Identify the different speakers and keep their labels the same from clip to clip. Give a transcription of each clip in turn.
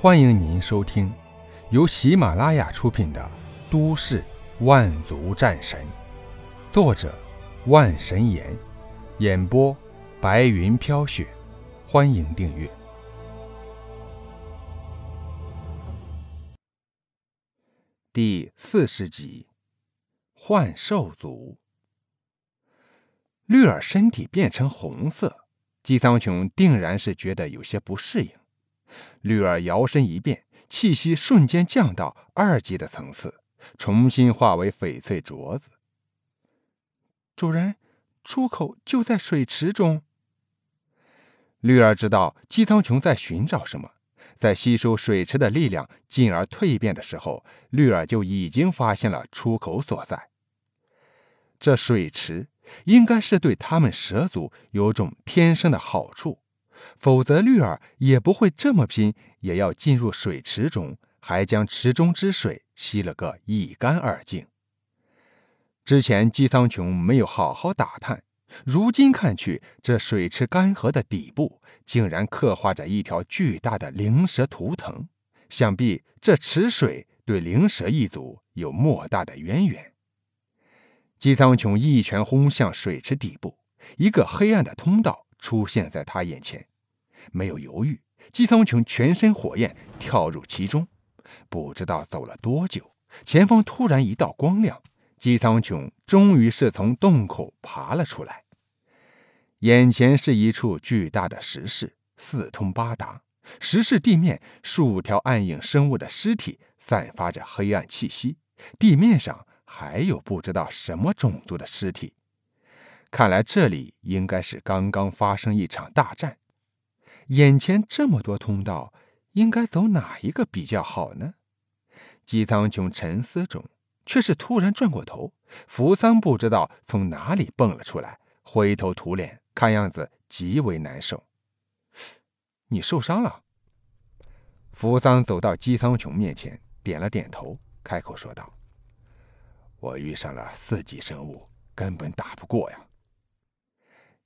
Speaker 1: 欢迎您收听由喜马拉雅出品的《都市万族战神》，作者万神岩，演播白云飘雪。欢迎订阅第四十集《幻兽族》。绿儿身体变成红色，姬苍穹定然是觉得有些不适应。绿儿摇身一变，气息瞬间降到二级的层次，重新化为翡翠镯子。主人，出口就在水池中。绿儿知道姬苍穹在寻找什么，在吸收水池的力量，进而蜕变的时候，绿儿就已经发现了出口所在。这水池应该是对他们蛇族有种天生的好处，否则绿儿也不会这么拼，也要进入水池中，还将池中之水吸了个一干二净。之前姬苍穹没有好好打探。如今看去，这水池干涸的底部竟然刻画着一条巨大的灵蛇图腾，想必这池水对灵蛇一族有莫大的渊源。姬苍穹一拳轰向水池底部，一个黑暗的通道出现在他眼前。没有犹豫，姬苍穹全身火焰跳入其中。不知道走了多久，前方突然一道光亮。姬苍穹终于是从洞口爬了出来，眼前是一处巨大的石室，四通八达。石室地面数条暗影生物的尸体散发着黑暗气息，地面上还有不知道什么种族的尸体。看来这里应该是刚刚发生一场大战。眼前这么多通道，应该走哪一个比较好呢？姬苍穹沉思中。却是突然转过头，扶桑不知道从哪里蹦了出来，灰头土脸，看样子极为难受。你受伤了？扶桑走到姬苍穹面前，点了点头，开口说道：“我遇上了四级生物，根本打不过呀。”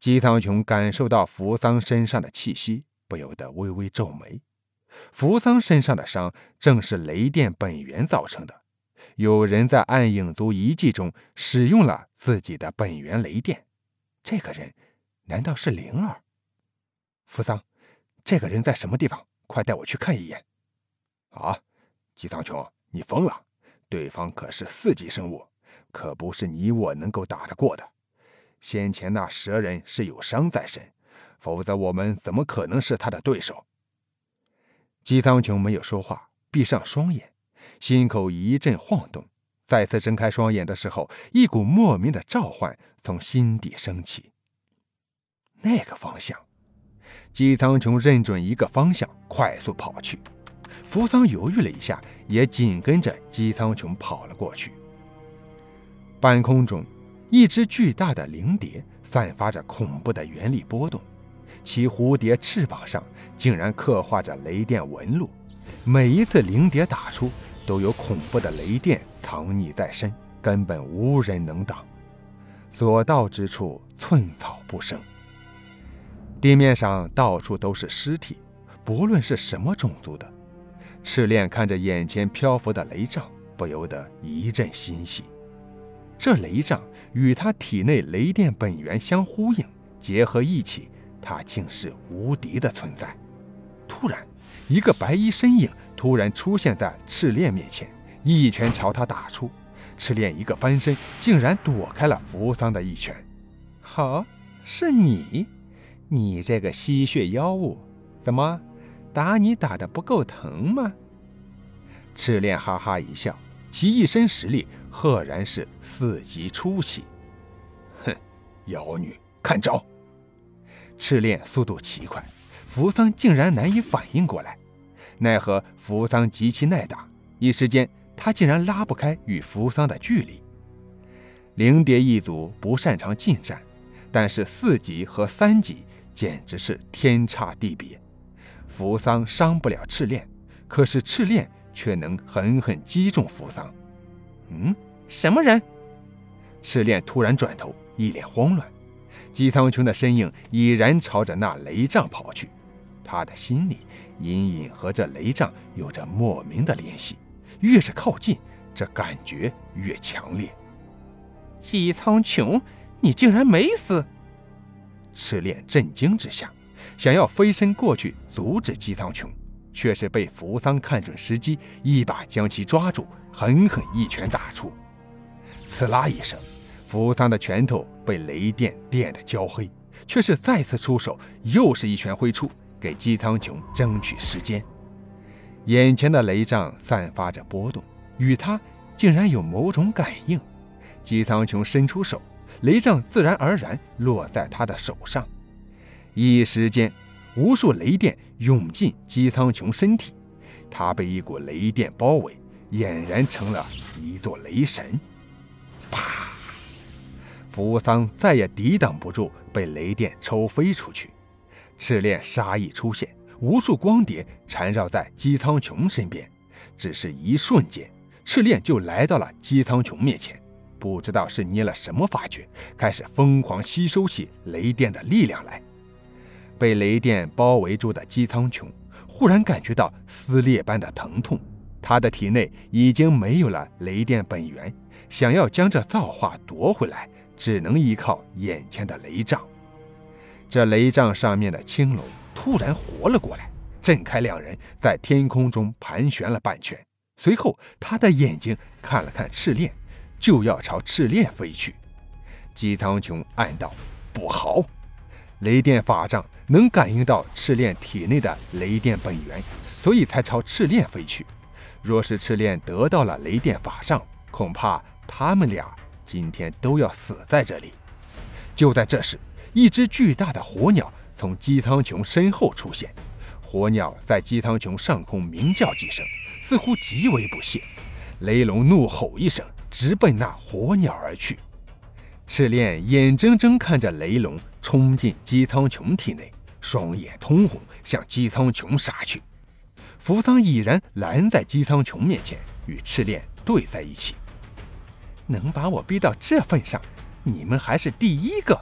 Speaker 1: 姬苍穹感受到扶桑身上的气息，不由得微微皱眉。扶桑身上的伤正是雷电本源造成的。有人在暗影族遗迹中使用了自己的本源雷电，这个人难道是灵儿？扶桑，这个人在什么地方？快带我去看一眼！
Speaker 2: 啊，姬苍穹，你疯了！对方可是四级生物，可不是你我能够打得过的。先前那蛇人是有伤在身，否则我们怎么可能是他的对手？
Speaker 1: 姬苍穹没有说话，闭上双眼。心口一阵晃动，再次睁开双眼的时候，一股莫名的召唤从心底升起。那个方向，姬苍穹认准一个方向，快速跑去。扶桑犹豫了一下，也紧跟着姬苍穹跑了过去。半空中，一只巨大的灵蝶散发着恐怖的原力波动，其蝴蝶翅膀上竟然刻画着雷电纹路，每一次灵蝶打出。都有恐怖的雷电藏匿在身，根本无人能挡。所到之处，寸草不生。地面上到处都是尸体，不论是什么种族的。赤练看着眼前漂浮的雷杖，不由得一阵欣喜。这雷杖与他体内雷电本源相呼应，结合一起，他竟是无敌的存在。突然，一个白衣身影。突然出现在赤练面前，一拳朝他打出。赤练一个翻身，竟然躲开了扶桑的一拳。好，是你，你这个吸血妖物，怎么打你打的不够疼吗？赤练哈哈一笑，其一身实力赫然是四级初期。
Speaker 2: 哼，妖女，看招！
Speaker 1: 赤练速度奇快，扶桑竟然难以反应过来。奈何扶桑极其耐打，一时间他竟然拉不开与扶桑的距离。灵蝶一族不擅长近战，但是四级和三级简直是天差地别。扶桑伤不了赤练，可是赤练却能狠狠击中扶桑。嗯，什么人？赤练突然转头，一脸慌乱。姬苍穹的身影已然朝着那雷杖跑去。他的心里隐隐和这雷杖有着莫名的联系，越是靠近，这感觉越强烈。
Speaker 2: 姬苍穹，你竟然没死！
Speaker 1: 赤练震惊之下，想要飞身过去阻止姬苍穹，却是被扶桑看准时机，一把将其抓住，狠狠一拳打出。刺啦一声，扶桑的拳头被雷电电得焦黑，却是再次出手，又是一拳挥出，给姬苍穹争取时间。眼前的雷杖散发着波动，与他竟然有某种感应。姬苍穹伸出手。雷杖自然而然落在他的手上，一时间，无数雷电涌进姬苍穹身体，他被一股雷电包围，俨然成了一座雷神。啪！扶桑再也抵挡不住，被雷电抽飞出去。赤练杀意出现，无数光碟缠绕在姬苍穹身边，只是一瞬间，赤练就来到了姬苍穹面前。不知道是捏了什么法诀，开始疯狂吸收起雷电的力量来。被雷电包围住的姬苍穹忽然感觉到撕裂般的疼痛，他的体内已经没有了雷电本源，想要将这造化夺回来，只能依靠眼前的雷杖。这雷杖上面的青龙突然活了过来，震开两人在天空中盘旋了半圈，随后他的眼睛看了看赤炼。就要朝赤炼飞去，姬苍穹暗道：“不好，雷电法杖能感应到赤炼体内的雷电本源，所以才朝赤炼飞去。若是赤炼得到了雷电法杖，恐怕他们俩今天都要死在这里。”就在这时，一只巨大的火鸟从姬苍穹身后出现，火鸟在姬苍穹上空鸣叫几声，似乎极为不屑。雷龙怒吼一声。直奔那火鸟而去，赤炼眼睁睁看着雷龙冲进姬苍穹体内，双眼通红，向姬苍穹杀去。扶桑已然拦在姬苍穹面前，与赤炼对在一起。能把我逼到这份上，你们还是第一个。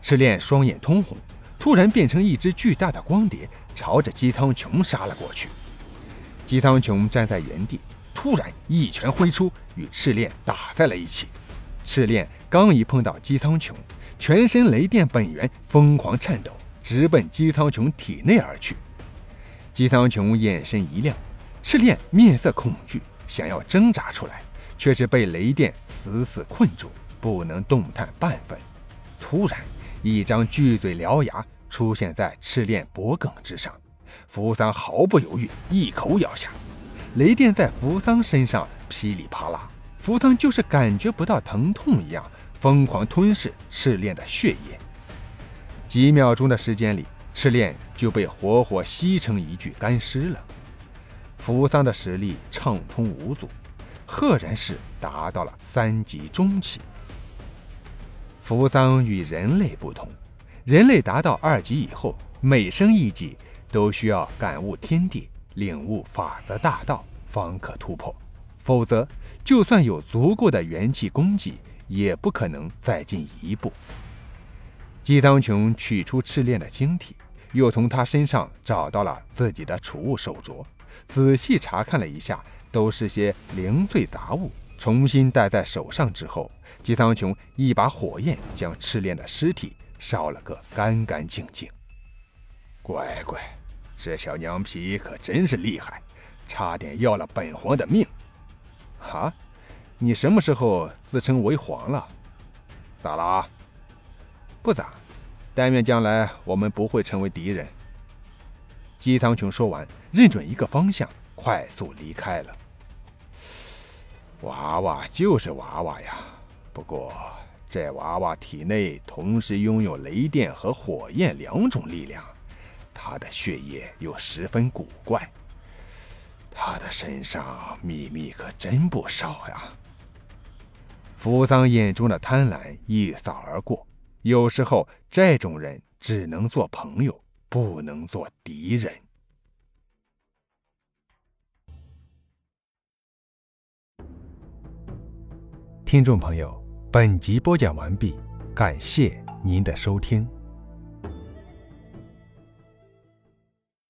Speaker 1: 赤炼双眼通红，突然变成一只巨大的光碟，朝着姬苍穹杀了过去。姬苍穹站在原地。突然一拳挥出，与赤炼打在了一起。赤炼刚一碰到姬苍穹，全身雷电本源疯狂颤抖，直奔姬苍穹体内而去。姬苍穹眼神一亮，赤炼面色恐惧，想要挣扎出来，却是被雷电死死困住，不能动弹半分。突然，一张巨嘴獠牙出现在赤炼脖颈之上，扶桑毫不犹豫，一口咬下。雷电在扶桑身上噼里啪啦，扶桑就是感觉不到疼痛一样，疯狂吞噬赤炼的血液。几秒钟的时间里，赤炼就被活活吸成一具干尸了。扶桑的实力畅通无阻，赫然是达到了三级中期。扶桑与人类不同，人类达到二级以后，每升一级都需要感悟天地。领悟法则大道，方可突破；否则，就算有足够的元气功绩，也不可能再进一步。姬苍穹取出赤炼的晶体，又从他身上找到了自己的储物手镯，仔细查看了一下，都是些零碎杂物。重新戴在手上之后，姬苍穹一把火焰将赤炼的尸体烧了个干干净净。乖乖。这小娘皮可真是厉害，差点要了本皇的命！啊，你什么时候自称为皇了？咋啦？不咋，但愿将来我们不会成为敌人。姬苍穹说完，认准一个方向，快速离开了。娃娃就是娃娃呀，不过这娃娃体内同时拥有雷电和火焰两种力量。他的血液又十分古怪，他的身上秘密可真不少呀。扶桑眼中的贪婪一扫而过，有时候这种人只能做朋友，不能做敌人。听众朋友，本集播讲完毕，感谢您的收听。